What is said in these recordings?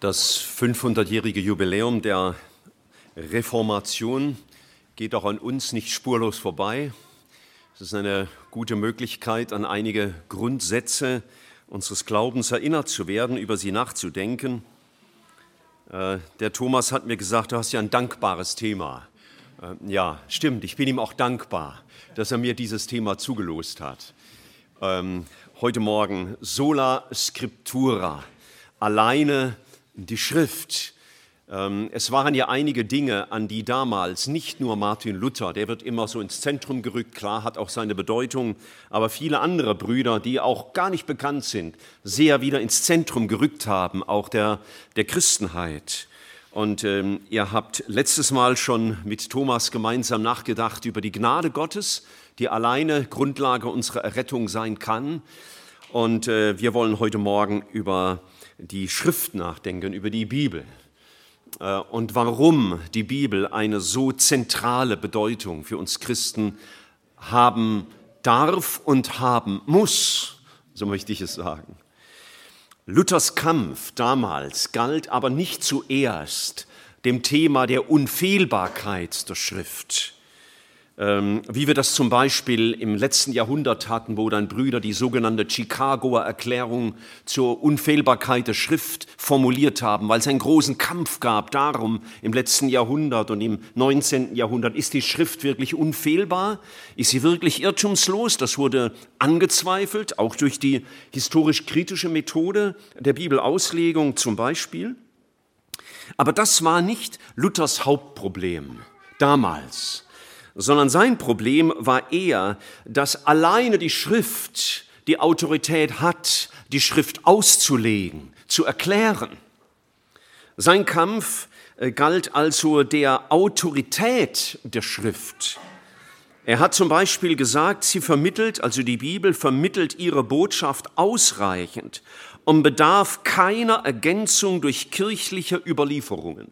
Das 500-jährige Jubiläum der Reformation geht auch an uns nicht spurlos vorbei. Es ist eine gute Möglichkeit, an einige Grundsätze unseres Glaubens erinnert zu werden, über sie nachzudenken. Äh, der Thomas hat mir gesagt, du hast ja ein dankbares Thema. Äh, ja, stimmt, ich bin ihm auch dankbar, dass er mir dieses Thema zugelost hat. Ähm, heute Morgen Sola Scriptura, alleine die Schrift. Ähm, es waren ja einige Dinge, an die damals nicht nur Martin Luther, der wird immer so ins Zentrum gerückt, klar hat auch seine Bedeutung, aber viele andere Brüder, die auch gar nicht bekannt sind, sehr wieder ins Zentrum gerückt haben, auch der, der Christenheit. Und ähm, ihr habt letztes Mal schon mit Thomas gemeinsam nachgedacht über die Gnade Gottes, die alleine Grundlage unserer Errettung sein kann. Und äh, wir wollen heute Morgen über die Schrift nachdenken, über die Bibel äh, und warum die Bibel eine so zentrale Bedeutung für uns Christen haben darf und haben muss, so möchte ich es sagen. Luthers Kampf damals galt aber nicht zuerst dem Thema der Unfehlbarkeit der Schrift wie wir das zum Beispiel im letzten Jahrhundert hatten, wo dann Brüder die sogenannte Chicagoer Erklärung zur Unfehlbarkeit der Schrift formuliert haben, weil es einen großen Kampf gab darum im letzten Jahrhundert und im 19. Jahrhundert, ist die Schrift wirklich unfehlbar? Ist sie wirklich irrtumslos? Das wurde angezweifelt, auch durch die historisch-kritische Methode der Bibelauslegung zum Beispiel. Aber das war nicht Luthers Hauptproblem damals sondern sein Problem war eher, dass alleine die Schrift die Autorität hat, die Schrift auszulegen, zu erklären. Sein Kampf äh, galt also der Autorität der Schrift. Er hat zum Beispiel gesagt, sie vermittelt, also die Bibel vermittelt ihre Botschaft ausreichend und bedarf keiner Ergänzung durch kirchliche Überlieferungen.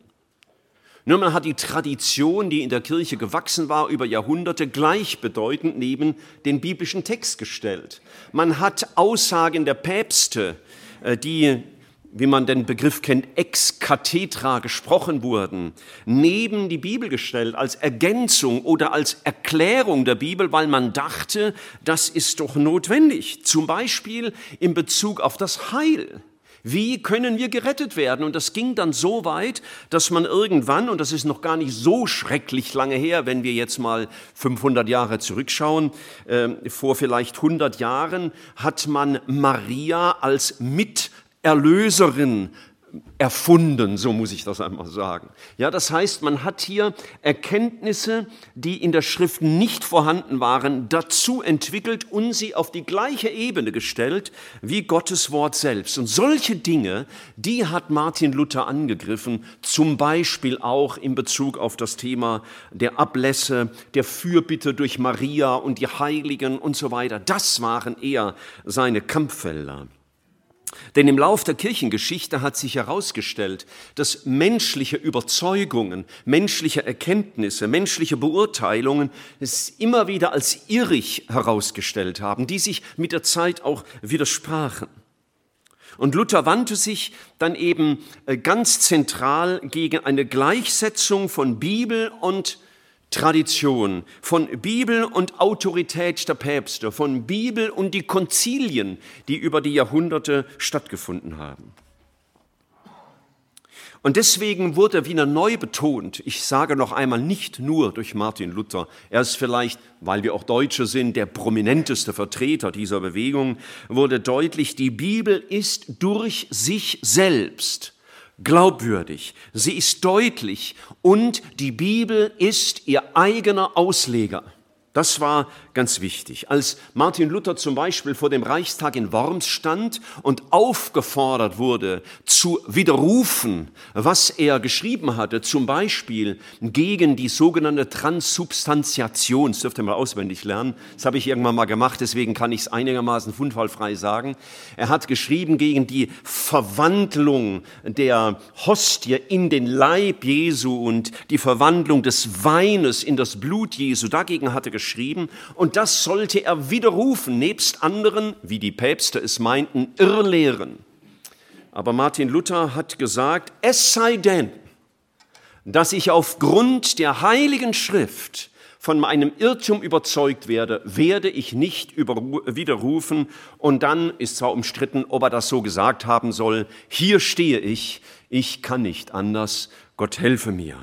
Nur man hat die Tradition, die in der Kirche gewachsen war über Jahrhunderte, gleichbedeutend neben den biblischen Text gestellt. Man hat Aussagen der Päpste, äh, die wie man den Begriff kennt, ex cathedra gesprochen wurden, neben die Bibel gestellt als Ergänzung oder als Erklärung der Bibel, weil man dachte, das ist doch notwendig. Zum Beispiel in Bezug auf das Heil. Wie können wir gerettet werden? Und das ging dann so weit, dass man irgendwann, und das ist noch gar nicht so schrecklich lange her, wenn wir jetzt mal 500 Jahre zurückschauen, äh, vor vielleicht 100 Jahren hat man Maria als Miterlöserin erfunden, so muss ich das einmal sagen. Ja, das heißt, man hat hier Erkenntnisse, die in der Schrift nicht vorhanden waren, dazu entwickelt und sie auf die gleiche Ebene gestellt wie Gottes Wort selbst. Und solche Dinge, die hat Martin Luther angegriffen, zum Beispiel auch in Bezug auf das Thema der Ablässe, der Fürbitte durch Maria und die Heiligen und so weiter. Das waren eher seine Kampffelder. Denn im Lauf der Kirchengeschichte hat sich herausgestellt, dass menschliche Überzeugungen, menschliche Erkenntnisse, menschliche Beurteilungen es immer wieder als irrig herausgestellt haben, die sich mit der Zeit auch widersprachen. Und Luther wandte sich dann eben äh, ganz zentral gegen eine Gleichsetzung von Bibel und Tradition, von Bibel und Autorität der Päpste, von Bibel und die Konzilien, die über die Jahrhunderte stattgefunden haben. Und deswegen wurde wieder neu betont, ich sage noch einmal nicht nur durch Martin Luther, er ist vielleicht, weil wir auch Deutsche sind, der prominenteste Vertreter dieser Bewegung, wurde deutlich, die Bibel ist durch sich selbst glaubwürdig, sie ist deutlich und die Bibel ist ihr eigener Ausleger. Das war ganz wichtig. Als Martin Luther zum Beispiel vor dem Reichstag in Worms stand und aufgefordert wurde, zu widerrufen, was er geschrieben hatte, zum Beispiel gegen die sogenannte Transsubstantiation, das dürft ihr mal auswendig lernen, das habe ich irgendwann mal gemacht, deswegen kann ich es einigermaßen fundfallfrei sagen. Er hat geschrieben gegen die Verwandlung der Hostie in den Leib Jesu und die Verwandlung des Weines in das Blut Jesu. Dagegen hat er geschrieben und das sollte er widerrufen, nebst anderen, wie die Päpste es meinten, Irrlehren. Aber Martin Luther hat gesagt, es sei denn, dass ich aufgrund der heiligen Schrift von meinem Irrtum überzeugt werde, werde ich nicht widerrufen. Und dann ist zwar umstritten, ob er das so gesagt haben soll. Hier stehe ich, ich kann nicht anders. Gott helfe mir.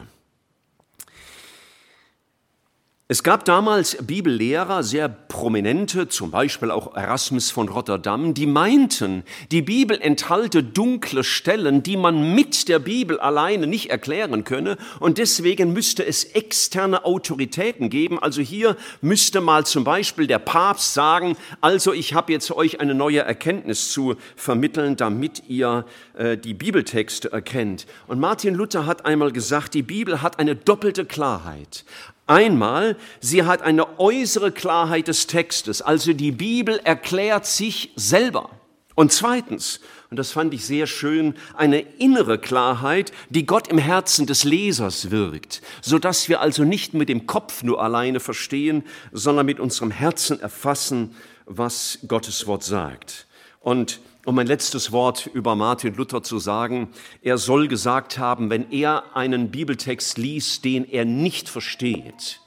Es gab damals Bibellehrer, sehr prominente, zum Beispiel auch Erasmus von Rotterdam, die meinten, die Bibel enthalte dunkle Stellen, die man mit der Bibel alleine nicht erklären könne und deswegen müsste es externe Autoritäten geben. Also hier müsste mal zum Beispiel der Papst sagen, also ich habe jetzt euch eine neue Erkenntnis zu vermitteln, damit ihr äh, die Bibeltexte erkennt. Und Martin Luther hat einmal gesagt, die Bibel hat eine doppelte Klarheit. Einmal, sie hat eine äußere Klarheit des Textes, also die Bibel erklärt sich selber. Und zweitens, und das fand ich sehr schön, eine innere Klarheit, die Gott im Herzen des Lesers wirkt, so dass wir also nicht mit dem Kopf nur alleine verstehen, sondern mit unserem Herzen erfassen, was Gottes Wort sagt. Und um ein letztes Wort über Martin Luther zu sagen, er soll gesagt haben, wenn er einen Bibeltext liest, den er nicht versteht,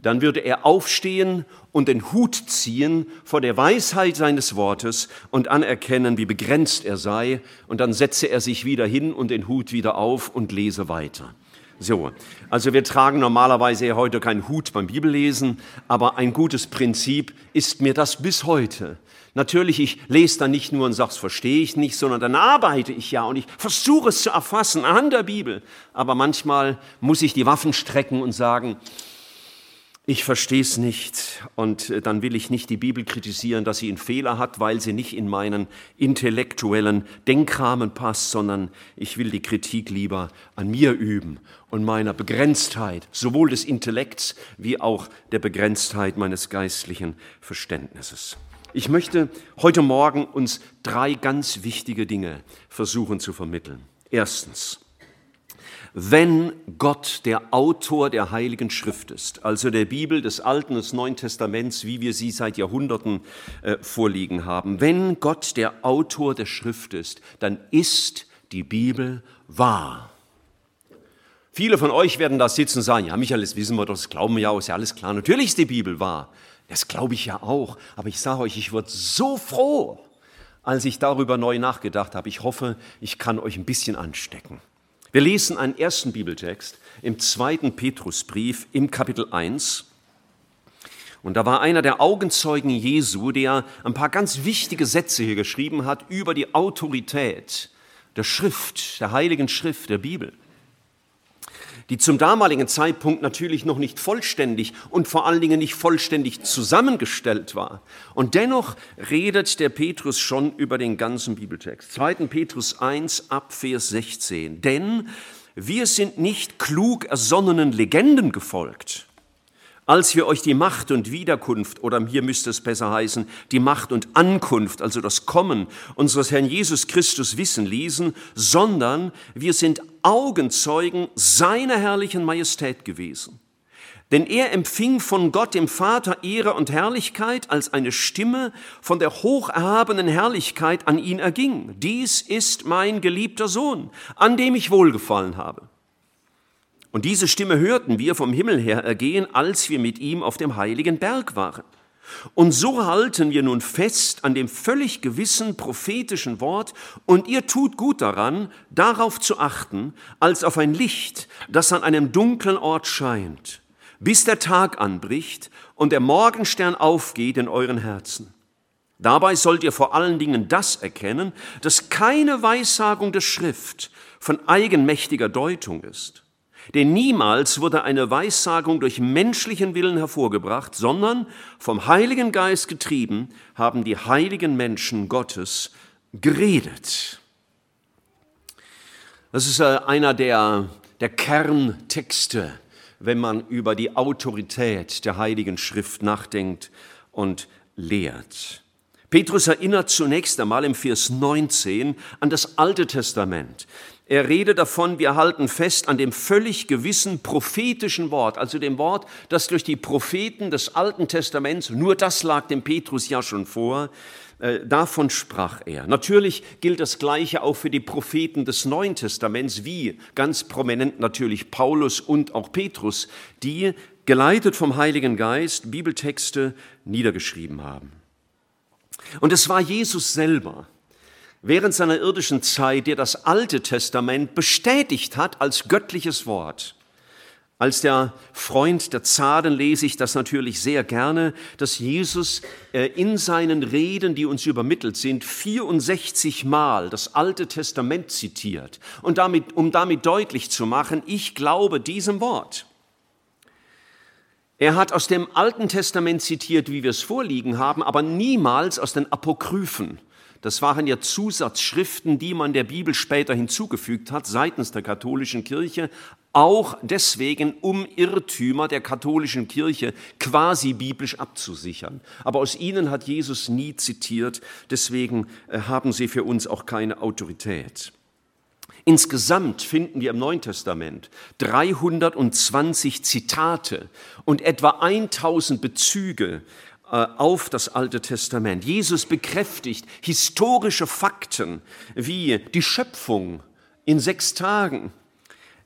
dann würde er aufstehen und den Hut ziehen vor der Weisheit seines Wortes und anerkennen, wie begrenzt er sei, und dann setze er sich wieder hin und den Hut wieder auf und lese weiter. So, also wir tragen normalerweise heute keinen Hut beim Bibellesen, aber ein gutes Prinzip ist mir das bis heute, Natürlich, ich lese dann nicht nur und sage, es verstehe ich nicht, sondern dann arbeite ich ja und ich versuche es zu erfassen anhand der Bibel. Aber manchmal muss ich die Waffen strecken und sagen, ich verstehe es nicht und äh, dann will ich nicht die Bibel kritisieren, dass sie einen Fehler hat, weil sie nicht in meinen intellektuellen Denkrahmen passt, sondern ich will die Kritik lieber an mir üben und meiner Begrenztheit, sowohl des Intellekts wie auch der Begrenztheit meines geistlichen Verständnisses. Ich möchte heute Morgen uns drei ganz wichtige Dinge versuchen zu vermitteln. Erstens, wenn Gott der Autor der Heiligen Schrift ist, also der Bibel des Alten und des Neuen Testaments, wie wir sie seit Jahrhunderten äh, vorliegen haben, wenn Gott der Autor der Schrift ist, dann ist die Bibel wahr. Viele von euch werden da sitzen und sagen, ja Michael, das wissen wir doch, das glauben wir ja, ist ja alles klar. Natürlich ist die Bibel wahr. Das glaube ich ja auch. Aber ich sage euch, ich wurde so froh, als ich darüber neu nachgedacht habe. Ich hoffe, ich kann euch ein bisschen anstecken. Wir lesen einen ersten Bibeltext im zweiten Petrusbrief im Kapitel 1. Und da war einer der Augenzeugen Jesu, der ein paar ganz wichtige Sätze hier geschrieben hat über die Autorität der Schrift, der Heiligen Schrift, der Bibel die zum damaligen Zeitpunkt natürlich noch nicht vollständig und vor allen Dingen nicht vollständig zusammengestellt war. Und dennoch redet der Petrus schon über den ganzen Bibeltext. 2. Petrus 1 ab Vers 16. Denn wir sind nicht klug ersonnenen Legenden gefolgt als wir euch die Macht und Wiederkunft, oder hier müsste es besser heißen, die Macht und Ankunft, also das Kommen unseres Herrn Jesus Christus wissen ließen, sondern wir sind Augenzeugen seiner herrlichen Majestät gewesen. Denn er empfing von Gott dem Vater Ehre und Herrlichkeit, als eine Stimme von der hocherhabenen Herrlichkeit an ihn erging. Dies ist mein geliebter Sohn, an dem ich wohlgefallen habe. Und diese Stimme hörten wir vom Himmel her ergehen, als wir mit ihm auf dem heiligen Berg waren. Und so halten wir nun fest an dem völlig gewissen prophetischen Wort, und ihr tut gut daran, darauf zu achten, als auf ein Licht, das an einem dunklen Ort scheint, bis der Tag anbricht und der Morgenstern aufgeht in euren Herzen. Dabei sollt ihr vor allen Dingen das erkennen, dass keine Weissagung der Schrift von eigenmächtiger Deutung ist denn niemals wurde eine Weissagung durch menschlichen Willen hervorgebracht, sondern vom Heiligen Geist getrieben haben die heiligen Menschen Gottes geredet. Das ist äh, einer der, der Kerntexte, wenn man über die Autorität der Heiligen Schrift nachdenkt und lehrt. Petrus erinnert zunächst einmal im Vers 19 an das Alte Testament. Er redet davon, wir halten fest an dem völlig gewissen prophetischen Wort, also dem Wort, das durch die Propheten des Alten Testaments, nur das lag dem Petrus ja schon vor, äh, davon sprach er. Natürlich gilt das Gleiche auch für die Propheten des Neuen Testaments, wie ganz prominent natürlich Paulus und auch Petrus, die geleitet vom Heiligen Geist Bibeltexte niedergeschrieben haben. Und es war Jesus selber, während seiner irdischen Zeit, der das Alte Testament bestätigt hat als göttliches Wort. Als der Freund der Zaren lese ich das natürlich sehr gerne, dass Jesus äh, in seinen Reden, die uns übermittelt sind, 64 Mal das Alte Testament zitiert. Und damit, um damit deutlich zu machen, ich glaube diesem Wort. Er hat aus dem Alten Testament zitiert, wie wir es vorliegen haben, aber niemals aus den Apokryphen. Das waren ja Zusatzschriften, die man der Bibel später hinzugefügt hat seitens der katholischen Kirche, auch deswegen, um Irrtümer der katholischen Kirche quasi biblisch abzusichern. Aber aus ihnen hat Jesus nie zitiert, deswegen äh, haben sie für uns auch keine Autorität. Insgesamt finden wir im Neuen Testament 320 Zitate und etwa 1000 Bezüge auf das Alte Testament. Jesus bekräftigt historische Fakten wie die Schöpfung in sechs Tagen.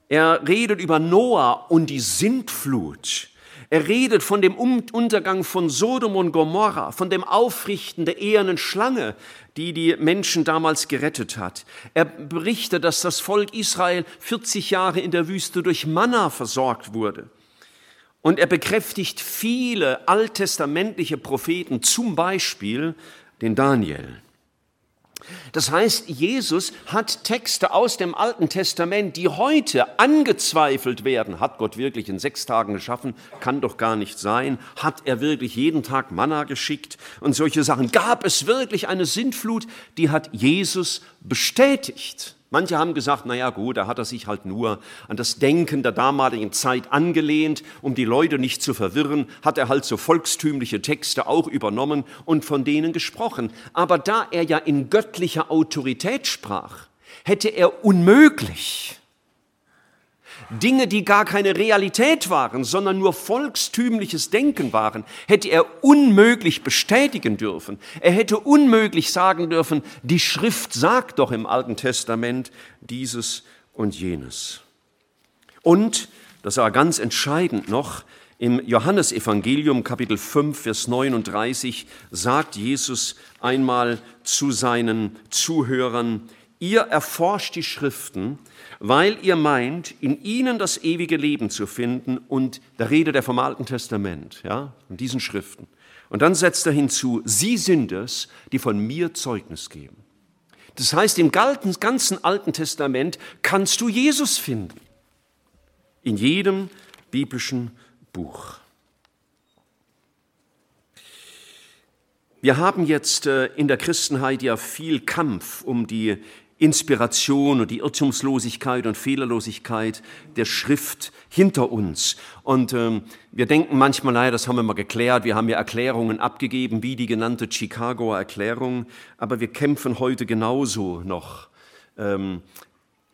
Er redet über Noah und die Sintflut. Er redet von dem Untergang von Sodom und Gomorra, von dem Aufrichten der ehernen Schlange, die die Menschen damals gerettet hat. Er berichtet, dass das Volk Israel 40 Jahre in der Wüste durch Manna versorgt wurde. Und er bekräftigt viele alttestamentliche Propheten, zum Beispiel den Daniel. Das heißt, Jesus hat Texte aus dem Alten Testament, die heute angezweifelt werden. Hat Gott wirklich in sechs Tagen geschaffen? Kann doch gar nicht sein. Hat er wirklich jeden Tag Manna geschickt? Und solche Sachen. Gab es wirklich eine Sintflut? Die hat Jesus bestätigt. Manche haben gesagt, na ja, gut, da hat er sich halt nur an das Denken der damaligen Zeit angelehnt, um die Leute nicht zu verwirren, hat er halt so volkstümliche Texte auch übernommen und von denen gesprochen. Aber da er ja in göttlicher Autorität sprach, hätte er unmöglich Dinge, die gar keine Realität waren, sondern nur volkstümliches Denken waren, hätte er unmöglich bestätigen dürfen. Er hätte unmöglich sagen dürfen, die Schrift sagt doch im Alten Testament dieses und jenes. Und, das war ganz entscheidend noch, im Johannesevangelium Kapitel 5, Vers 39 sagt Jesus einmal zu seinen Zuhörern, ihr erforscht die Schriften, weil ihr meint, in ihnen das ewige Leben zu finden und da redet er vom Alten Testament, ja, von diesen Schriften. Und dann setzt er hinzu, sie sind es, die von mir Zeugnis geben. Das heißt, im ganzen Alten Testament kannst du Jesus finden. In jedem biblischen Buch. Wir haben jetzt äh, in der Christenheit ja viel Kampf um die Inspiration und die Irrtumslosigkeit und Fehlerlosigkeit der Schrift hinter uns. Und ähm, wir denken manchmal, naja, das haben wir mal geklärt, wir haben ja Erklärungen abgegeben, wie die genannte Chicagoer Erklärung, aber wir kämpfen heute genauso noch ähm,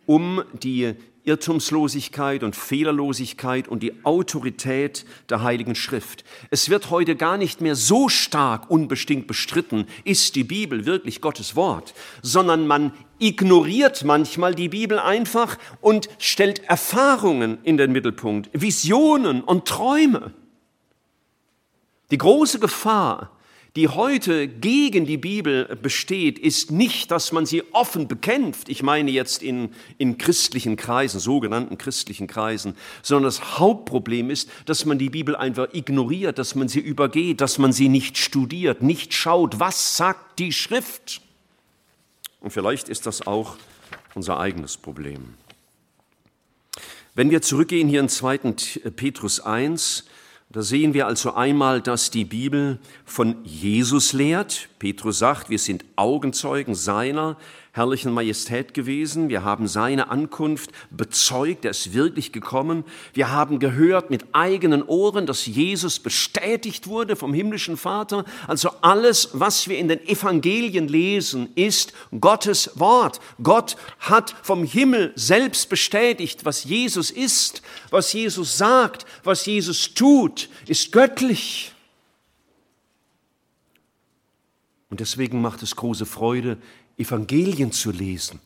um die Irrtumslosigkeit und Fehlerlosigkeit und die Autorität der Heiligen Schrift. Es wird heute gar nicht mehr so stark unbestimmt bestritten, ist die Bibel wirklich Gottes Wort, sondern man ignoriert manchmal die Bibel einfach und stellt Erfahrungen in den Mittelpunkt, Visionen und Träume. Die große Gefahr die heute gegen die Bibel besteht, ist nicht, dass man sie offen bekämpft, ich meine jetzt in, in christlichen Kreisen, sogenannten christlichen Kreisen, sondern das Hauptproblem ist, dass man die Bibel einfach ignoriert, dass man sie übergeht, dass man sie nicht studiert, nicht schaut, was sagt die Schrift. Und vielleicht ist das auch unser eigenes Problem. Wenn wir zurückgehen hier in 2. Petrus 1, da sehen wir also einmal, dass die Bibel von Jesus lehrt. Petrus sagt, wir sind Augenzeugen seiner herrlichen Majestät gewesen. Wir haben seine Ankunft bezeugt, er ist wirklich gekommen. Wir haben gehört mit eigenen Ohren, dass Jesus bestätigt wurde vom himmlischen Vater. Also alles, was wir in den Evangelien lesen, ist Gottes Wort. Gott hat vom Himmel selbst bestätigt, was Jesus ist, was Jesus sagt, was Jesus tut, ist göttlich. Und deswegen macht es große Freude, Evangelien zu lesen,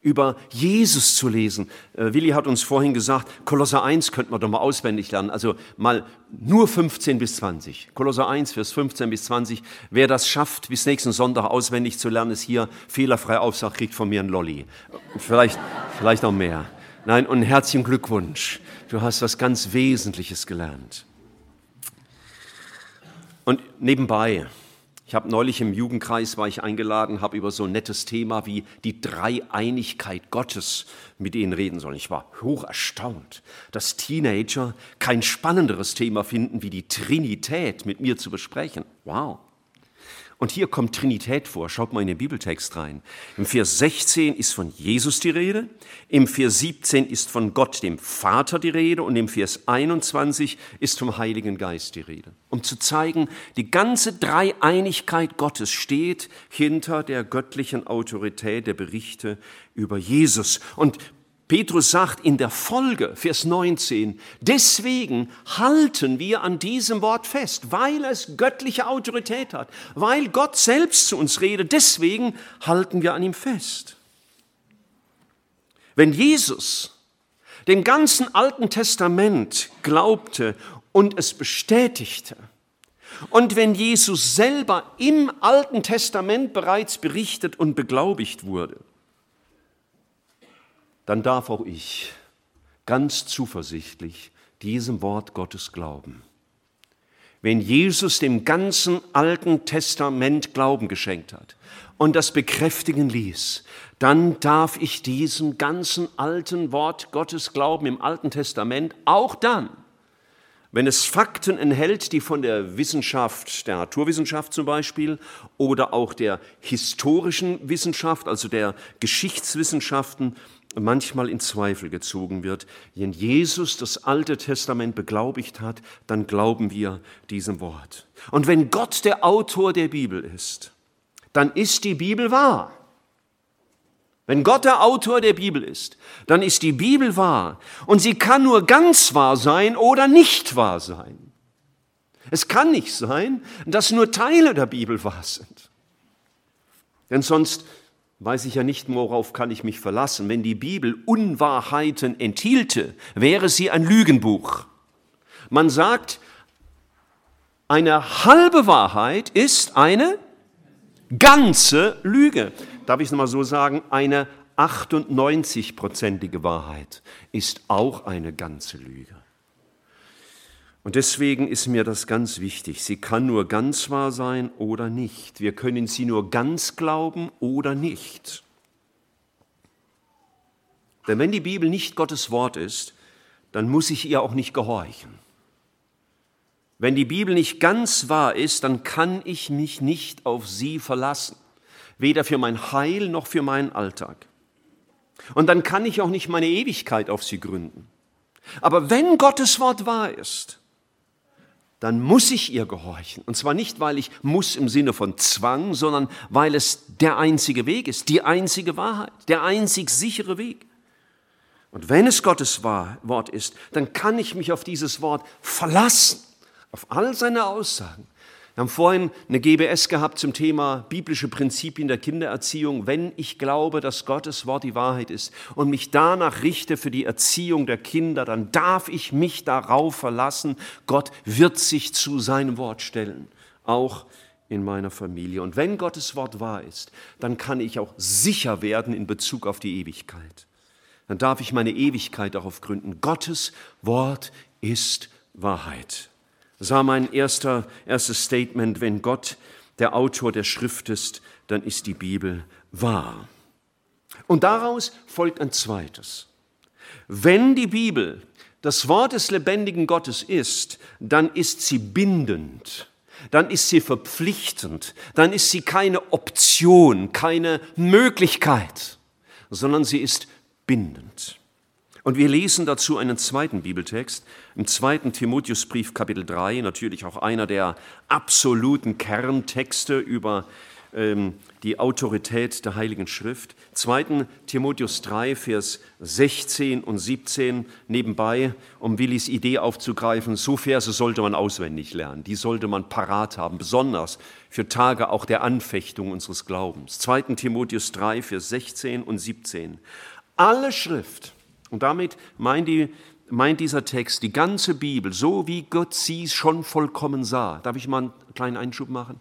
über Jesus zu lesen. Äh, Willi hat uns vorhin gesagt, Kolosser 1 könnten wir doch mal auswendig lernen, also mal nur 15 bis 20. Kolosser 1, Vers 15 bis 20. Wer das schafft, bis nächsten Sonntag auswendig zu lernen, ist hier fehlerfrei Aufsag, kriegt von mir ein Lolli. Vielleicht, vielleicht noch mehr. Nein, und herzlichen Glückwunsch. Du hast was ganz Wesentliches gelernt. Und nebenbei, ich habe neulich im Jugendkreis war ich eingeladen, habe über so ein nettes Thema wie die Dreieinigkeit Gottes mit ihnen reden sollen. Ich war hoch erstaunt, dass Teenager kein spannenderes Thema finden, wie die Trinität mit mir zu besprechen. Wow. Und hier kommt Trinität vor. Schaut mal in den Bibeltext rein. Im Vers 16 ist von Jesus die Rede, im Vers 17 ist von Gott, dem Vater, die Rede und im Vers 21 ist vom Heiligen Geist die Rede. Um zu zeigen, die ganze Dreieinigkeit Gottes steht hinter der göttlichen Autorität der Berichte über Jesus. Und Petrus sagt in der Folge, Vers 19, deswegen halten wir an diesem Wort fest, weil es göttliche Autorität hat, weil Gott selbst zu uns redet, deswegen halten wir an ihm fest. Wenn Jesus dem ganzen Alten Testament glaubte und es bestätigte, und wenn Jesus selber im Alten Testament bereits berichtet und beglaubigt wurde, dann darf auch ich ganz zuversichtlich diesem Wort Gottes glauben. Wenn Jesus dem ganzen Alten Testament Glauben geschenkt hat und das bekräftigen ließ, dann darf ich diesem ganzen alten Wort Gottes glauben im Alten Testament, auch dann, wenn es Fakten enthält, die von der Wissenschaft, der Naturwissenschaft zum Beispiel, oder auch der historischen Wissenschaft, also der Geschichtswissenschaften manchmal in Zweifel gezogen wird. Wenn Jesus das Alte Testament beglaubigt hat, dann glauben wir diesem Wort. Und wenn Gott der Autor der Bibel ist, dann ist die Bibel wahr. Wenn Gott der Autor der Bibel ist, dann ist die Bibel wahr. Und sie kann nur ganz wahr sein oder nicht wahr sein. Es kann nicht sein, dass nur Teile der Bibel wahr sind. Denn sonst weiß ich ja nicht, worauf kann ich mich verlassen. Wenn die Bibel Unwahrheiten enthielte, wäre sie ein Lügenbuch. Man sagt, eine halbe Wahrheit ist eine ganze Lüge. Darf ich es nochmal so sagen? Eine 98-prozentige Wahrheit ist auch eine ganze Lüge. Und deswegen ist mir das ganz wichtig. Sie kann nur ganz wahr sein oder nicht. Wir können sie nur ganz glauben oder nicht. Denn wenn die Bibel nicht Gottes Wort ist, dann muss ich ihr auch nicht gehorchen. Wenn die Bibel nicht ganz wahr ist, dann kann ich mich nicht auf sie verlassen, weder für mein Heil noch für meinen Alltag. Und dann kann ich auch nicht meine Ewigkeit auf sie gründen. Aber wenn Gottes Wort wahr ist, dann muss ich ihr gehorchen. Und zwar nicht, weil ich muss im Sinne von Zwang, sondern weil es der einzige Weg ist, die einzige Wahrheit, der einzig sichere Weg. Und wenn es Gottes Wort ist, dann kann ich mich auf dieses Wort verlassen, auf all seine Aussagen. Wir haben vorhin eine GBS gehabt zum Thema biblische Prinzipien der Kindererziehung. Wenn ich glaube, dass Gottes Wort die Wahrheit ist und mich danach richte für die Erziehung der Kinder, dann darf ich mich darauf verlassen, Gott wird sich zu seinem Wort stellen, auch in meiner Familie. Und wenn Gottes Wort wahr ist, dann kann ich auch sicher werden in Bezug auf die Ewigkeit. Dann darf ich meine Ewigkeit darauf gründen. Gottes Wort ist Wahrheit. Das war mein erster, erstes Statement. Wenn Gott der Autor der Schrift ist, dann ist die Bibel wahr. Und daraus folgt ein zweites. Wenn die Bibel das Wort des lebendigen Gottes ist, dann ist sie bindend. dann ist sie verpflichtend, dann ist sie keine Option, keine Möglichkeit, sondern sie ist bindend. Und wir lesen dazu einen zweiten Bibeltext im zweiten Timotheusbrief Kapitel 3, natürlich auch einer der absoluten Kerntexte über ähm, die Autorität der Heiligen Schrift. 2. Timotheus 3, Vers 16 und 17 nebenbei, um Willis Idee aufzugreifen, so Verse sollte man auswendig lernen, die sollte man parat haben, besonders für Tage auch der Anfechtung unseres Glaubens. 2. Timotheus 3, Vers 16 und 17. Alle Schrift, und damit meint, die, meint dieser Text die ganze Bibel, so wie Gott sie schon vollkommen sah. Darf ich mal einen kleinen Einschub machen?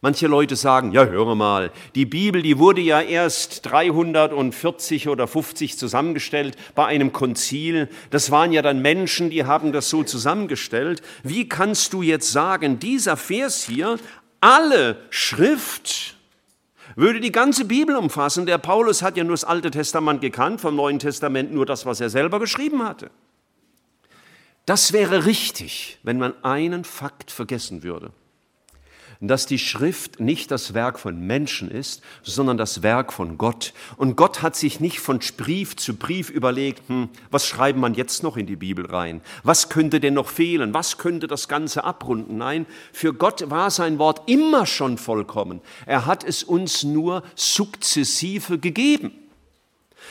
Manche Leute sagen, ja, höre mal, die Bibel, die wurde ja erst 340 oder 50 zusammengestellt bei einem Konzil. Das waren ja dann Menschen, die haben das so zusammengestellt. Wie kannst du jetzt sagen, dieser Vers hier, alle Schrift, würde die ganze Bibel umfassen. Der Paulus hat ja nur das Alte Testament gekannt, vom Neuen Testament nur das, was er selber geschrieben hatte. Das wäre richtig, wenn man einen Fakt vergessen würde dass die Schrift nicht das Werk von Menschen ist, sondern das Werk von Gott. Und Gott hat sich nicht von Brief zu Brief überlegt, hm, was schreibt man jetzt noch in die Bibel rein? Was könnte denn noch fehlen? Was könnte das Ganze abrunden? Nein, für Gott war sein Wort immer schon vollkommen. Er hat es uns nur sukzessive gegeben.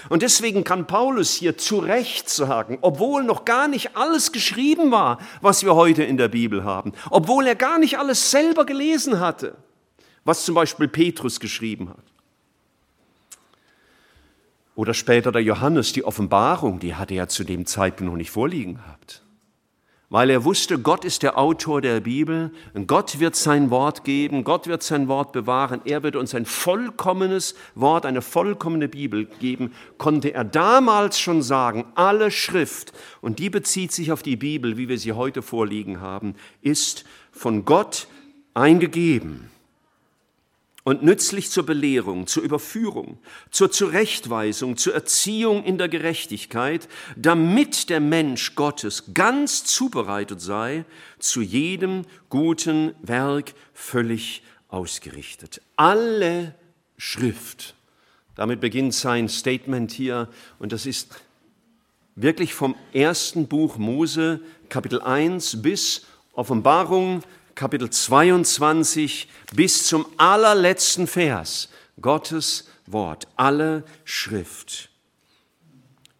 Und deswegen kann Paulus hier zu Recht sagen, obwohl noch gar nicht alles geschrieben war, was wir heute in der Bibel haben, obwohl er gar nicht alles selber gelesen hatte, was zum Beispiel Petrus geschrieben hat. Oder später der Johannes, die Offenbarung, die hatte er zu dem Zeitpunkt noch nicht vorliegen gehabt weil er wusste, Gott ist der Autor der Bibel, Gott wird sein Wort geben, Gott wird sein Wort bewahren, er wird uns ein vollkommenes Wort, eine vollkommene Bibel geben, konnte er damals schon sagen, alle Schrift, und die bezieht sich auf die Bibel, wie wir sie heute vorliegen haben, ist von Gott eingegeben und nützlich zur Belehrung, zur Überführung, zur Zurechtweisung, zur Erziehung in der Gerechtigkeit, damit der Mensch Gottes ganz zubereitet sei, zu jedem guten Werk völlig ausgerichtet. Alle Schrift. Damit beginnt sein Statement hier und das ist wirklich vom ersten Buch Mose, Kapitel 1 bis Offenbarung, Kapitel 22 bis zum allerletzten Vers. Gottes Wort, alle Schrift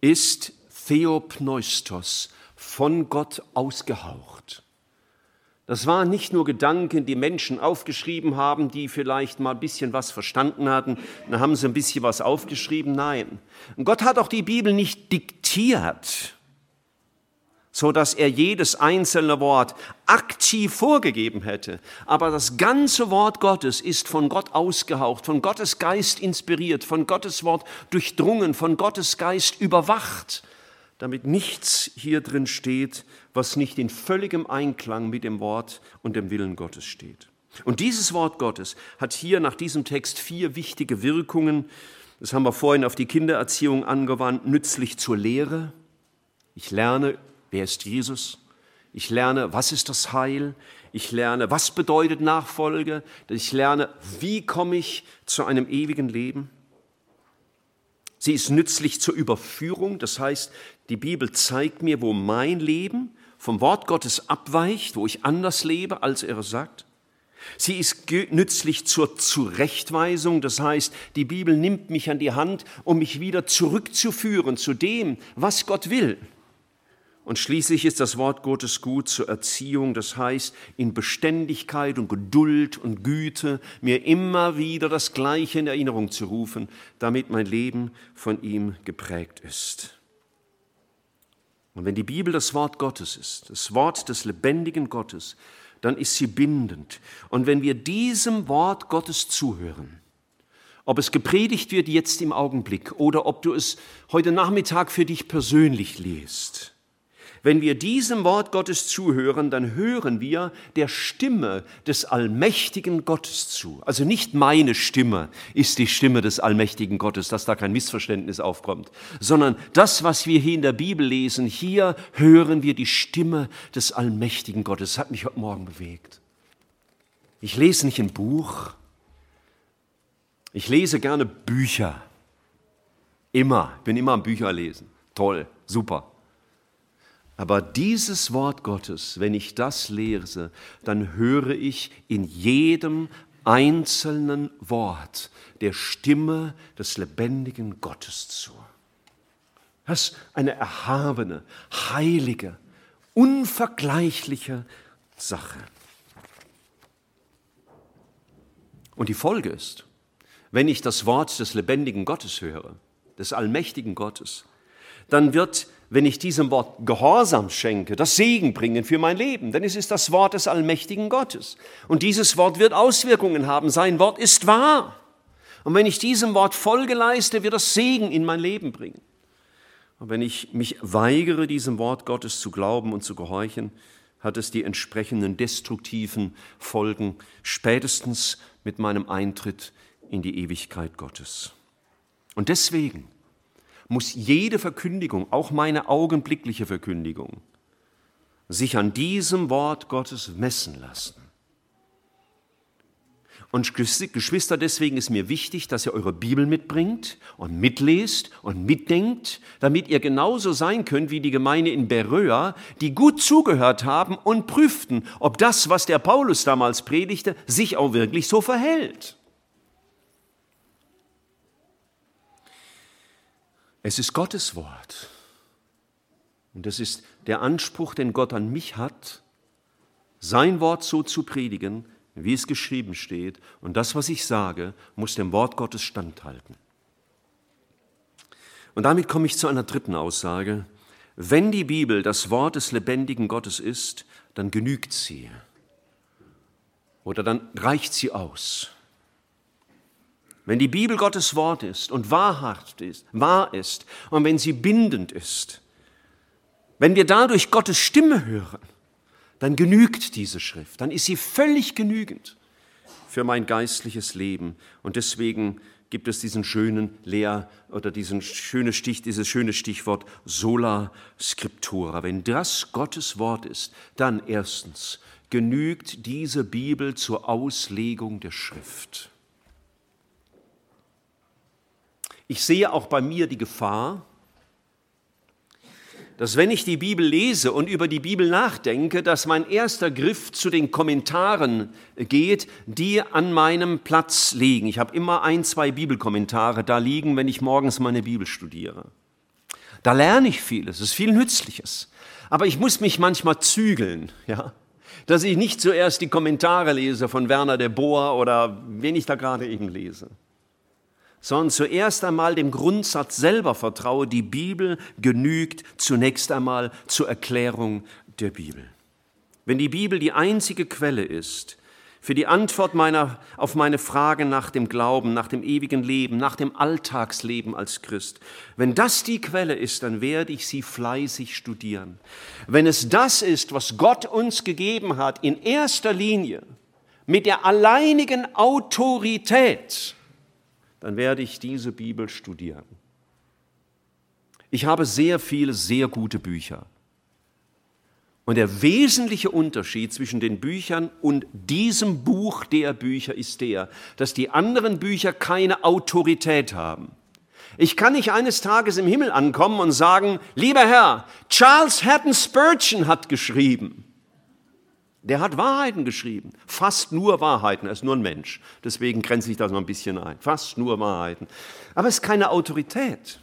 ist Theopneustos, von Gott ausgehaucht. Das waren nicht nur Gedanken, die Menschen aufgeschrieben haben, die vielleicht mal ein bisschen was verstanden hatten, dann haben sie ein bisschen was aufgeschrieben. Nein, Gott hat auch die Bibel nicht diktiert so dass er jedes einzelne Wort aktiv vorgegeben hätte. Aber das ganze Wort Gottes ist von Gott ausgehaucht, von Gottes Geist inspiriert, von Gottes Wort durchdrungen, von Gottes Geist überwacht, damit nichts hier drin steht, was nicht in völligem Einklang mit dem Wort und dem Willen Gottes steht. Und dieses Wort Gottes hat hier nach diesem Text vier wichtige Wirkungen. Das haben wir vorhin auf die Kindererziehung angewandt, nützlich zur Lehre. Ich lerne Wer ist Jesus? Ich lerne, was ist das Heil? Ich lerne, was bedeutet Nachfolge? Ich lerne, wie komme ich zu einem ewigen Leben? Sie ist nützlich zur Überführung, das heißt, die Bibel zeigt mir, wo mein Leben vom Wort Gottes abweicht, wo ich anders lebe, als er es sagt. Sie ist nützlich zur Zurechtweisung, das heißt, die Bibel nimmt mich an die Hand, um mich wieder zurückzuführen zu dem, was Gott will. Und schließlich ist das Wort Gottes gut zur Erziehung, das heißt, in Beständigkeit und Geduld und Güte mir immer wieder das Gleiche in Erinnerung zu rufen, damit mein Leben von ihm geprägt ist. Und wenn die Bibel das Wort Gottes ist, das Wort des lebendigen Gottes, dann ist sie bindend. Und wenn wir diesem Wort Gottes zuhören, ob es gepredigt wird jetzt im Augenblick oder ob du es heute Nachmittag für dich persönlich liest, wenn wir diesem Wort Gottes zuhören, dann hören wir der Stimme des allmächtigen Gottes zu. Also nicht meine Stimme ist die Stimme des allmächtigen Gottes, dass da kein Missverständnis aufkommt, sondern das, was wir hier in der Bibel lesen, hier hören wir die Stimme des allmächtigen Gottes. Das hat mich heute Morgen bewegt. Ich lese nicht ein Buch. Ich lese gerne Bücher. Immer. Ich bin immer am Bücher lesen. Toll, super. Aber dieses Wort Gottes, wenn ich das lese, dann höre ich in jedem einzelnen Wort der Stimme des lebendigen Gottes zu. Das ist eine erhabene, heilige, unvergleichliche Sache. Und die Folge ist, wenn ich das Wort des lebendigen Gottes höre, des allmächtigen Gottes, dann wird, wenn ich diesem Wort Gehorsam schenke, das Segen bringen für mein Leben, denn es ist das Wort des allmächtigen Gottes. Und dieses Wort wird Auswirkungen haben. Sein Wort ist wahr. Und wenn ich diesem Wort Folge leiste, wird das Segen in mein Leben bringen. Und wenn ich mich weigere, diesem Wort Gottes zu glauben und zu gehorchen, hat es die entsprechenden destruktiven Folgen spätestens mit meinem Eintritt in die Ewigkeit Gottes. Und deswegen muss jede Verkündigung, auch meine augenblickliche Verkündigung, sich an diesem Wort Gottes messen lassen. Und Geschwister, deswegen ist mir wichtig, dass ihr eure Bibel mitbringt und mitlest und mitdenkt, damit ihr genauso sein könnt wie die Gemeinde in Beröa, die gut zugehört haben und prüften, ob das, was der Paulus damals predigte, sich auch wirklich so verhält. Es ist Gottes Wort. Und das ist der Anspruch, den Gott an mich hat, sein Wort so zu predigen, wie es geschrieben steht. Und das, was ich sage, muss dem Wort Gottes standhalten. Und damit komme ich zu einer dritten Aussage. Wenn die Bibel das Wort des lebendigen Gottes ist, dann genügt sie. Oder dann reicht sie aus. Wenn die Bibel Gottes Wort ist und wahrhaft ist, wahr ist und wenn sie bindend ist, wenn wir dadurch Gottes Stimme hören, dann genügt diese Schrift, dann ist sie völlig genügend für mein geistliches Leben. Und deswegen gibt es diesen schönen Lehr oder diesen schöne Stich, dieses schöne Stichwort sola scriptura. Wenn das Gottes Wort ist, dann erstens genügt diese Bibel zur Auslegung der Schrift. Ich sehe auch bei mir die Gefahr, dass wenn ich die Bibel lese und über die Bibel nachdenke, dass mein erster Griff zu den Kommentaren geht, die an meinem Platz liegen. Ich habe immer ein, zwei Bibelkommentare da liegen, wenn ich morgens meine Bibel studiere. Da lerne ich vieles, es ist viel Nützliches. Aber ich muss mich manchmal zügeln, ja, dass ich nicht zuerst die Kommentare lese von Werner de Boer oder wen ich da gerade eben lese sondern zuerst einmal dem Grundsatz selber vertraue, die Bibel genügt zunächst einmal zur Erklärung der Bibel. Wenn die Bibel die einzige Quelle ist für die Antwort meiner, auf meine Frage nach dem Glauben, nach dem ewigen Leben, nach dem Alltagsleben als Christ, wenn das die Quelle ist, dann werde ich sie fleißig studieren. Wenn es das ist, was Gott uns gegeben hat, in erster Linie, mit der alleinigen Autorität, dann werde ich diese Bibel studieren. Ich habe sehr viele sehr gute Bücher. Und der wesentliche Unterschied zwischen den Büchern und diesem Buch der Bücher ist der, dass die anderen Bücher keine Autorität haben. Ich kann nicht eines Tages im Himmel ankommen und sagen, lieber Herr, Charles Hatton Spurgeon hat geschrieben. Der hat Wahrheiten geschrieben, fast nur Wahrheiten, er ist nur ein Mensch. Deswegen grenze ich das mal ein bisschen ein. Fast nur Wahrheiten. Aber es ist keine Autorität.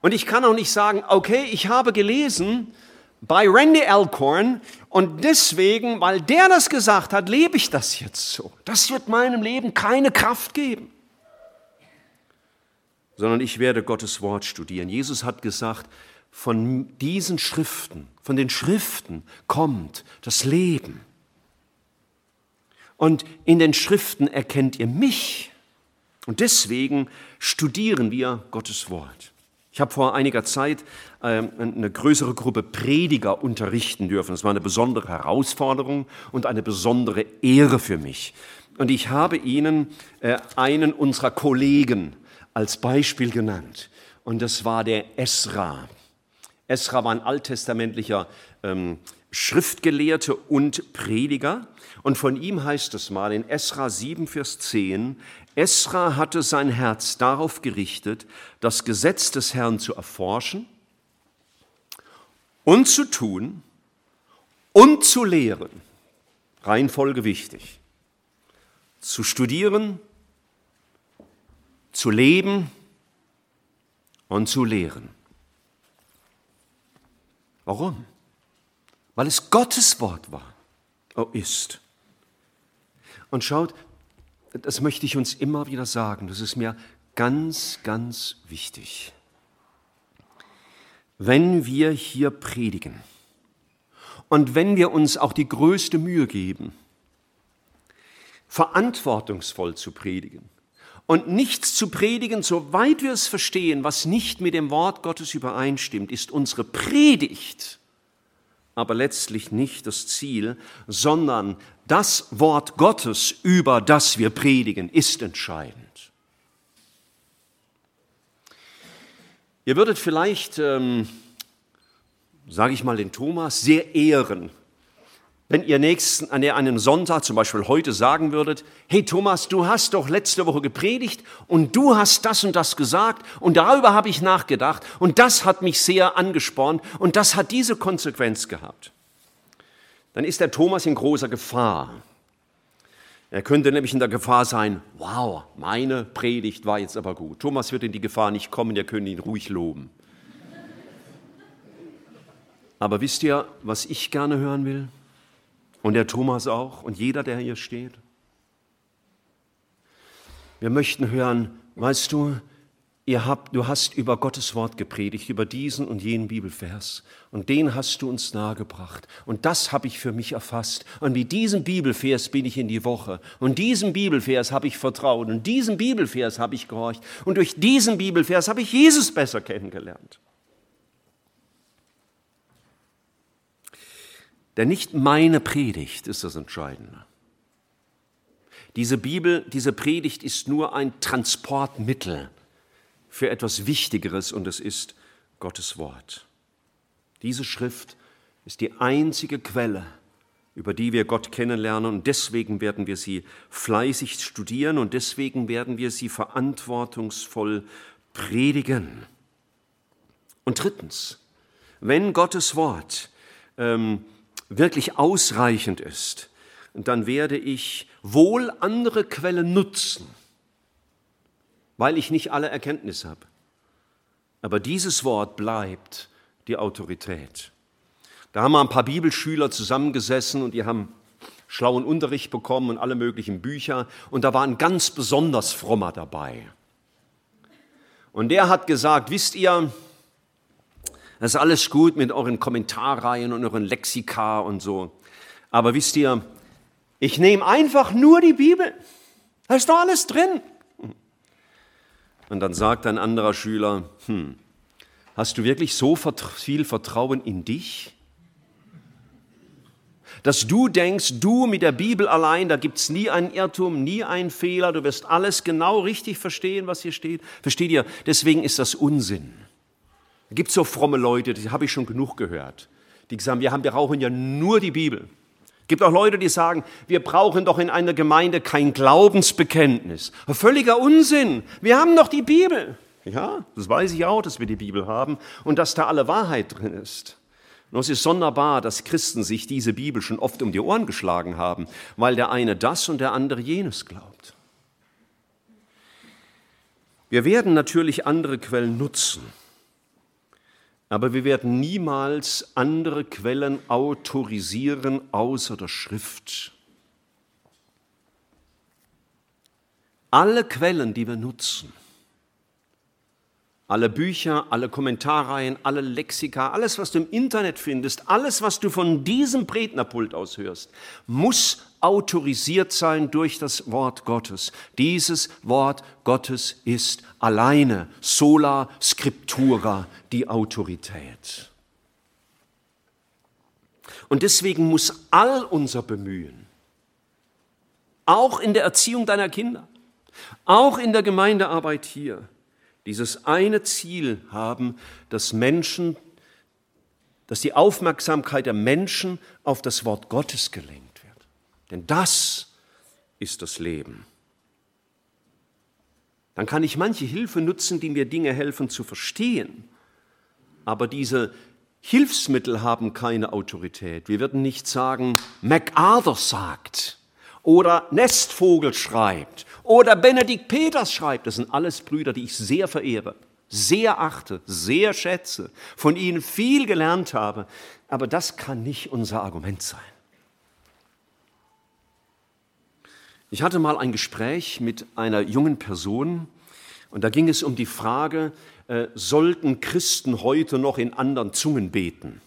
Und ich kann auch nicht sagen, okay, ich habe gelesen bei Randy Alcorn und deswegen, weil der das gesagt hat, lebe ich das jetzt so. Das wird meinem Leben keine Kraft geben. Sondern ich werde Gottes Wort studieren. Jesus hat gesagt, von diesen Schriften, von den Schriften kommt das Leben. Und in den Schriften erkennt ihr mich. Und deswegen studieren wir Gottes Wort. Ich habe vor einiger Zeit ähm, eine größere Gruppe Prediger unterrichten dürfen. Das war eine besondere Herausforderung und eine besondere Ehre für mich. Und ich habe Ihnen äh, einen unserer Kollegen als Beispiel genannt. Und das war der Esra. Esra war ein alttestamentlicher ähm, Schriftgelehrte und Prediger. Und von ihm heißt es mal in Esra 7, Vers 10, Esra hatte sein Herz darauf gerichtet, das Gesetz des Herrn zu erforschen und zu tun und zu lehren. Reihenfolge wichtig. Zu studieren, zu leben und zu lehren. Warum? Weil es Gottes Wort war, oh ist. Und schaut, das möchte ich uns immer wieder sagen, das ist mir ganz, ganz wichtig. Wenn wir hier predigen und wenn wir uns auch die größte Mühe geben, verantwortungsvoll zu predigen, und nichts zu predigen, soweit wir es verstehen, was nicht mit dem Wort Gottes übereinstimmt, ist unsere Predigt, aber letztlich nicht das Ziel, sondern das Wort Gottes, über das wir predigen, ist entscheidend. Ihr würdet vielleicht, ähm, sage ich mal, den Thomas sehr ehren, wenn ihr nächsten, an einem Sonntag, zum Beispiel heute, sagen würdet, hey Thomas, du hast doch letzte Woche gepredigt und du hast das und das gesagt und darüber habe ich nachgedacht und das hat mich sehr angespornt und das hat diese Konsequenz gehabt. Dann ist der Thomas in großer Gefahr. Er könnte nämlich in der Gefahr sein, wow, meine Predigt war jetzt aber gut. Thomas wird in die Gefahr nicht kommen, ihr könnt ihn ruhig loben. Aber wisst ihr, was ich gerne hören will? Und der Thomas auch und jeder, der hier steht. Wir möchten hören, weißt du, ihr habt, du hast über Gottes Wort gepredigt, über diesen und jenen Bibelvers. Und den hast du uns nahegebracht. Und das habe ich für mich erfasst. Und mit diesem Bibelvers bin ich in die Woche. Und diesem Bibelvers habe ich vertraut. Und diesem Bibelvers habe ich gehorcht. Und durch diesen Bibelvers habe ich Jesus besser kennengelernt. Denn nicht meine Predigt ist das Entscheidende. Diese Bibel, diese Predigt ist nur ein Transportmittel für etwas Wichtigeres und es ist Gottes Wort. Diese Schrift ist die einzige Quelle, über die wir Gott kennenlernen und deswegen werden wir sie fleißig studieren und deswegen werden wir sie verantwortungsvoll predigen. Und drittens, wenn Gottes Wort ähm, wirklich ausreichend ist, dann werde ich wohl andere Quellen nutzen, weil ich nicht alle Erkenntnis habe. Aber dieses Wort bleibt die Autorität. Da haben wir ein paar Bibelschüler zusammengesessen und die haben schlauen Unterricht bekommen und alle möglichen Bücher. Und da war ein ganz besonders frommer dabei. Und der hat gesagt, wisst ihr, das ist alles gut mit euren Kommentarreihen und euren Lexika und so. Aber wisst ihr, ich nehme einfach nur die Bibel. Da ist doch alles drin. Und dann sagt ein anderer Schüler, hm, hast du wirklich so viel Vertrauen in dich? Dass du denkst, du mit der Bibel allein, da gibt es nie einen Irrtum, nie einen Fehler, du wirst alles genau richtig verstehen, was hier steht. Versteht ihr? Deswegen ist das Unsinn. Es gibt so fromme Leute, die habe ich schon genug gehört, die sagen, wir, haben, wir brauchen ja nur die Bibel. Es gibt auch Leute, die sagen, wir brauchen doch in einer Gemeinde kein Glaubensbekenntnis. Völliger Unsinn. Wir haben doch die Bibel. Ja, das weiß ich auch, dass wir die Bibel haben und dass da alle Wahrheit drin ist. Und es ist sonderbar, dass Christen sich diese Bibel schon oft um die Ohren geschlagen haben, weil der eine das und der andere jenes glaubt. Wir werden natürlich andere Quellen nutzen. Aber wir werden niemals andere Quellen autorisieren außer der Schrift. Alle Quellen, die wir nutzen, alle Bücher, alle Kommentarreihen, alle Lexika, alles, was du im Internet findest, alles, was du von diesem Rednerpult aus hörst, muss autorisiert sein durch das Wort Gottes. Dieses Wort Gottes ist alleine, sola scriptura, die Autorität. Und deswegen muss all unser Bemühen, auch in der Erziehung deiner Kinder, auch in der Gemeindearbeit hier, dieses eine Ziel haben, dass Menschen dass die Aufmerksamkeit der Menschen auf das Wort Gottes gelenkt wird. Denn das ist das Leben. Dann kann ich manche Hilfe nutzen, die mir Dinge helfen zu verstehen. Aber diese Hilfsmittel haben keine Autorität. Wir würden nicht sagen, MacArthur sagt oder Nestvogel schreibt oder Benedikt Peters schreibt. Das sind alles Brüder, die ich sehr verehre, sehr achte, sehr schätze, von ihnen viel gelernt habe. Aber das kann nicht unser Argument sein. Ich hatte mal ein Gespräch mit einer jungen Person und da ging es um die Frage, äh, sollten Christen heute noch in anderen Zungen beten?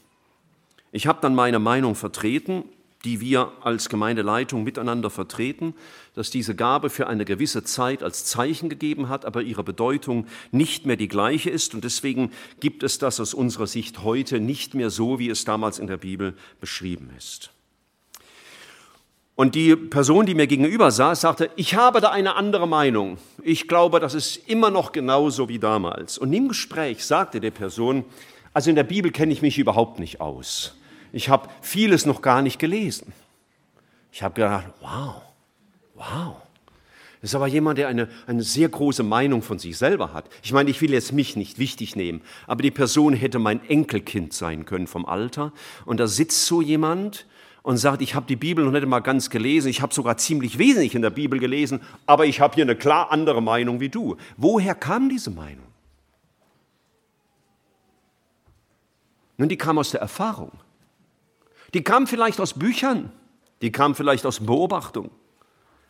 Ich habe dann meine Meinung vertreten, die wir als Gemeindeleitung miteinander vertreten, dass diese Gabe für eine gewisse Zeit als Zeichen gegeben hat, aber ihre Bedeutung nicht mehr die gleiche ist. Und deswegen gibt es das aus unserer Sicht heute nicht mehr so, wie es damals in der Bibel beschrieben ist. Und die Person, die mir gegenüber saß, sagte, ich habe da eine andere Meinung. Ich glaube, das ist immer noch genauso wie damals. Und im Gespräch sagte die Person, also in der Bibel kenne ich mich überhaupt nicht aus. Ich habe vieles noch gar nicht gelesen. Ich habe gedacht, wow, wow. Das ist aber jemand, der eine, eine sehr große Meinung von sich selber hat. Ich meine, ich will jetzt mich nicht wichtig nehmen, aber die Person hätte mein Enkelkind sein können vom Alter. Und da sitzt so jemand, und sagt, ich habe die Bibel noch nicht mal ganz gelesen, ich habe sogar ziemlich wesentlich in der Bibel gelesen, aber ich habe hier eine klar andere Meinung wie du. Woher kam diese Meinung? Nun, die kam aus der Erfahrung. Die kam vielleicht aus Büchern, die kam vielleicht aus Beobachtung,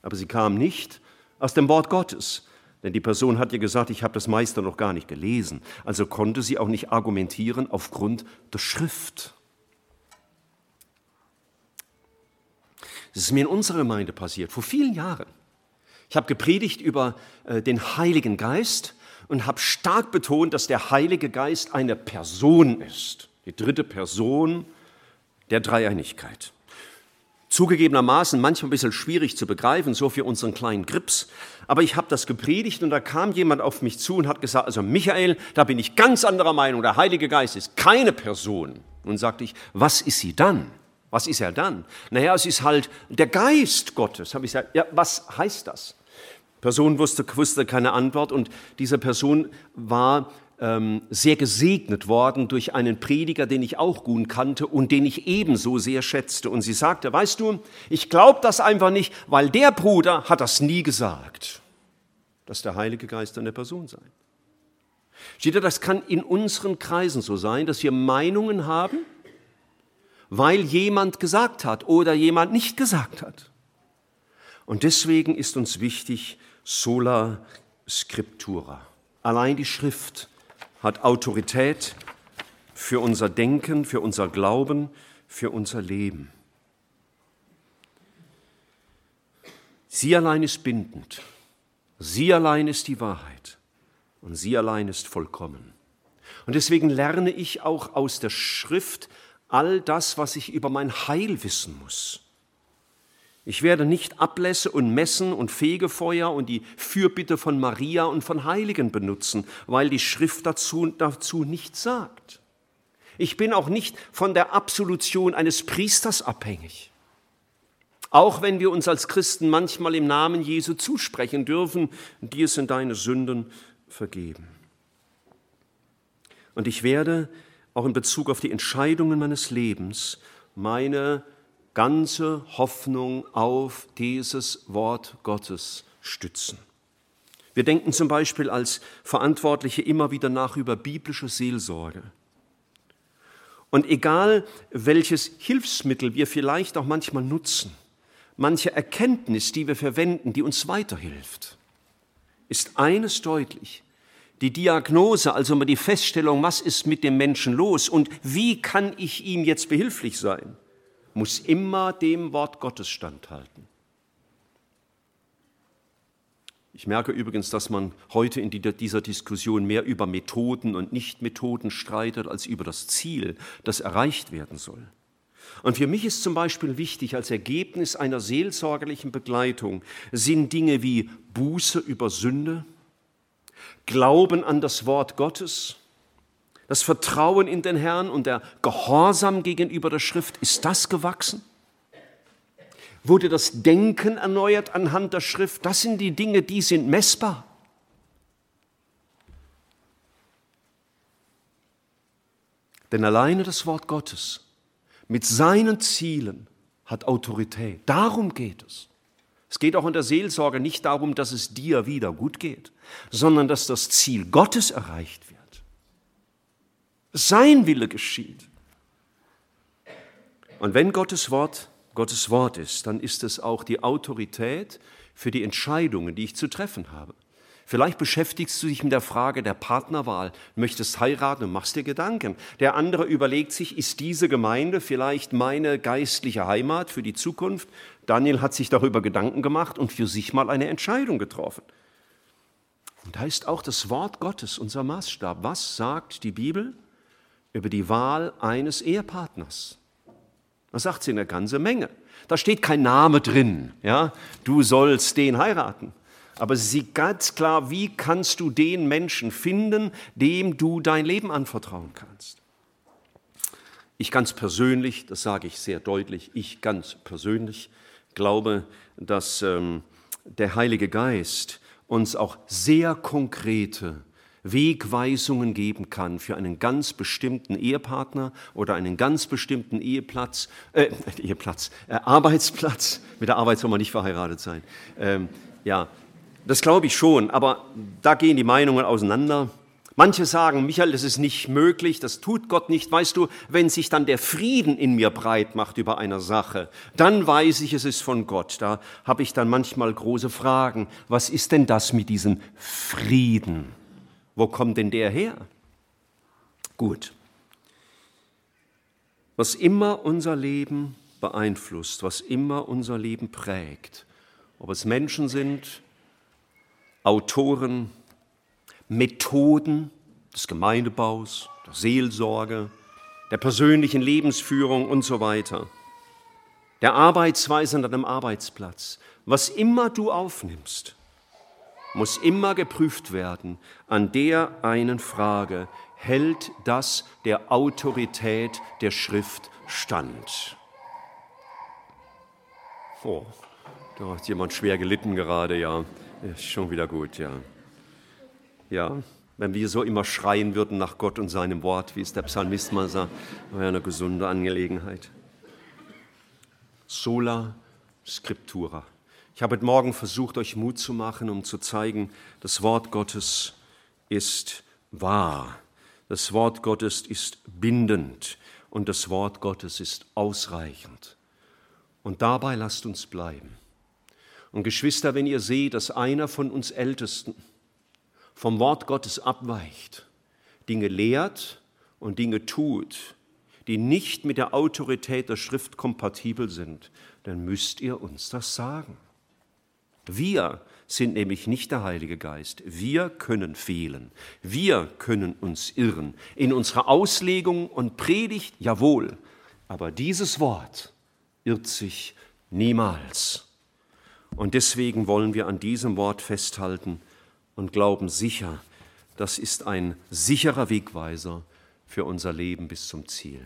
aber sie kam nicht aus dem Wort Gottes. Denn die Person hat ja gesagt, ich habe das meiste noch gar nicht gelesen. Also konnte sie auch nicht argumentieren aufgrund der Schrift. Das ist mir in unserer Gemeinde passiert, vor vielen Jahren. Ich habe gepredigt über äh, den Heiligen Geist und habe stark betont, dass der Heilige Geist eine Person ist, die dritte Person der Dreieinigkeit. Zugegebenermaßen manchmal ein bisschen schwierig zu begreifen, so für unseren kleinen Grips. Aber ich habe das gepredigt und da kam jemand auf mich zu und hat gesagt, also Michael, da bin ich ganz anderer Meinung, der Heilige Geist ist keine Person. Nun sagte ich, was ist sie dann? Was ist er dann? Naja, es ist halt der Geist Gottes. Habe ich gesagt, ja, was heißt das? Person wusste, wusste keine Antwort und diese Person war ähm, sehr gesegnet worden durch einen Prediger, den ich auch gut kannte und den ich ebenso sehr schätzte. Und sie sagte, weißt du, ich glaube das einfach nicht, weil der Bruder hat das nie gesagt, dass der Heilige Geist eine Person sei. Steht ihr, das kann in unseren Kreisen so sein, dass wir Meinungen haben, weil jemand gesagt hat oder jemand nicht gesagt hat. Und deswegen ist uns wichtig sola scriptura. Allein die Schrift hat Autorität für unser Denken, für unser Glauben, für unser Leben. Sie allein ist bindend. Sie allein ist die Wahrheit. Und sie allein ist vollkommen. Und deswegen lerne ich auch aus der Schrift all das, was ich über mein Heil wissen muss. Ich werde nicht Ablässe und Messen und Fegefeuer und die Fürbitte von Maria und von Heiligen benutzen, weil die Schrift dazu, dazu nichts sagt. Ich bin auch nicht von der Absolution eines Priesters abhängig. Auch wenn wir uns als Christen manchmal im Namen Jesu zusprechen dürfen, dir sind deine Sünden vergeben. Und ich werde auch in Bezug auf die Entscheidungen meines Lebens, meine ganze Hoffnung auf dieses Wort Gottes stützen. Wir denken zum Beispiel als Verantwortliche immer wieder nach über biblische Seelsorge. Und egal welches Hilfsmittel wir vielleicht auch manchmal nutzen, manche Erkenntnis, die wir verwenden, die uns weiterhilft, ist eines deutlich, die Diagnose, also mal die Feststellung, was ist mit dem Menschen los und wie kann ich ihm jetzt behilflich sein, muss immer dem Wort Gottes standhalten. Ich merke übrigens, dass man heute in dieser Diskussion mehr über Methoden und Nichtmethoden streitet als über das Ziel, das erreicht werden soll. Und für mich ist zum Beispiel wichtig, als Ergebnis einer seelsorgerlichen Begleitung sind Dinge wie Buße über Sünde, Glauben an das Wort Gottes, Das Vertrauen in den Herrn und der Gehorsam gegenüber der Schrift, ist das gewachsen? Wurde das Denken erneuert anhand der Schrift? Das sind die Dinge, die sind messbar. Denn alleine das Wort Gottes mit seinen Zielen hat Autorität. Darum geht es. Es geht auch in der Seelsorge nicht darum, dass es dir wieder gut geht, sondern dass das Ziel Gottes erreicht wird. Sein Wille geschieht. Und wenn Gottes Wort Gottes Wort ist, dann ist es auch die Autorität für die Entscheidungen, die ich zu treffen habe. Vielleicht beschäftigst du dich mit der Frage der Partnerwahl, möchtest heiraten und machst dir Gedanken. Der andere überlegt sich, ist diese Gemeinde vielleicht meine geistliche Heimat für die Zukunft? Daniel hat sich darüber Gedanken gemacht und für sich mal eine Entscheidung getroffen. Und da ist auch das Wort Gottes unser Maßstab. Was sagt die Bibel über die Wahl eines Ehepartners? Da sagt sie eine ganze Menge. Da steht kein Name drin, ja, du sollst den heiraten. Aber sie sieht ganz klar, wie kannst du den Menschen finden, dem du dein Leben anvertrauen kannst. Ich ganz persönlich, das sage ich sehr deutlich, ich ganz persönlich glaube, dass ähm, der Heilige Geist uns auch sehr konkrete Wegweisungen geben kann für einen ganz bestimmten Ehepartner oder einen ganz bestimmten Eheplatz, äh, Eheplatz, äh, Arbeitsplatz. Mit der Arbeit soll man nicht verheiratet sein. Ähm, ja, das glaube ich schon, aber da gehen die Meinungen auseinander. Manche sagen, Michael, das ist nicht möglich, das tut Gott nicht. Weißt du, wenn sich dann der Frieden in mir breit macht über einer Sache, dann weiß ich, es ist von Gott. Da habe ich dann manchmal große Fragen. Was ist denn das mit diesem Frieden? Wo kommt denn der her? Gut. Was immer unser Leben beeinflusst, was immer unser Leben prägt, ob es Menschen sind, Autoren, Methoden des Gemeindebaus, der Seelsorge, der persönlichen Lebensführung und so weiter, der Arbeitsweise an deinem Arbeitsplatz. Was immer du aufnimmst, muss immer geprüft werden an der einen Frage, hält das der Autorität der Schrift stand? Oh, da hat jemand schwer gelitten gerade, ja. Ist schon wieder gut, ja. Ja, wenn wir so immer schreien würden nach Gott und seinem Wort, wie es der Psalmist mal sagt, wäre eine gesunde Angelegenheit. Sola Scriptura. Ich habe heute Morgen versucht, euch Mut zu machen, um zu zeigen, das Wort Gottes ist wahr. Das Wort Gottes ist bindend und das Wort Gottes ist ausreichend. Und dabei lasst uns bleiben. Und Geschwister, wenn ihr seht, dass einer von uns Ältesten vom Wort Gottes abweicht, Dinge lehrt und Dinge tut, die nicht mit der Autorität der Schrift kompatibel sind, dann müsst ihr uns das sagen. Wir sind nämlich nicht der Heilige Geist. Wir können fehlen. Wir können uns irren. In unserer Auslegung und Predigt, jawohl. Aber dieses Wort irrt sich niemals. Und deswegen wollen wir an diesem Wort festhalten und glauben sicher, das ist ein sicherer Wegweiser für unser Leben bis zum Ziel.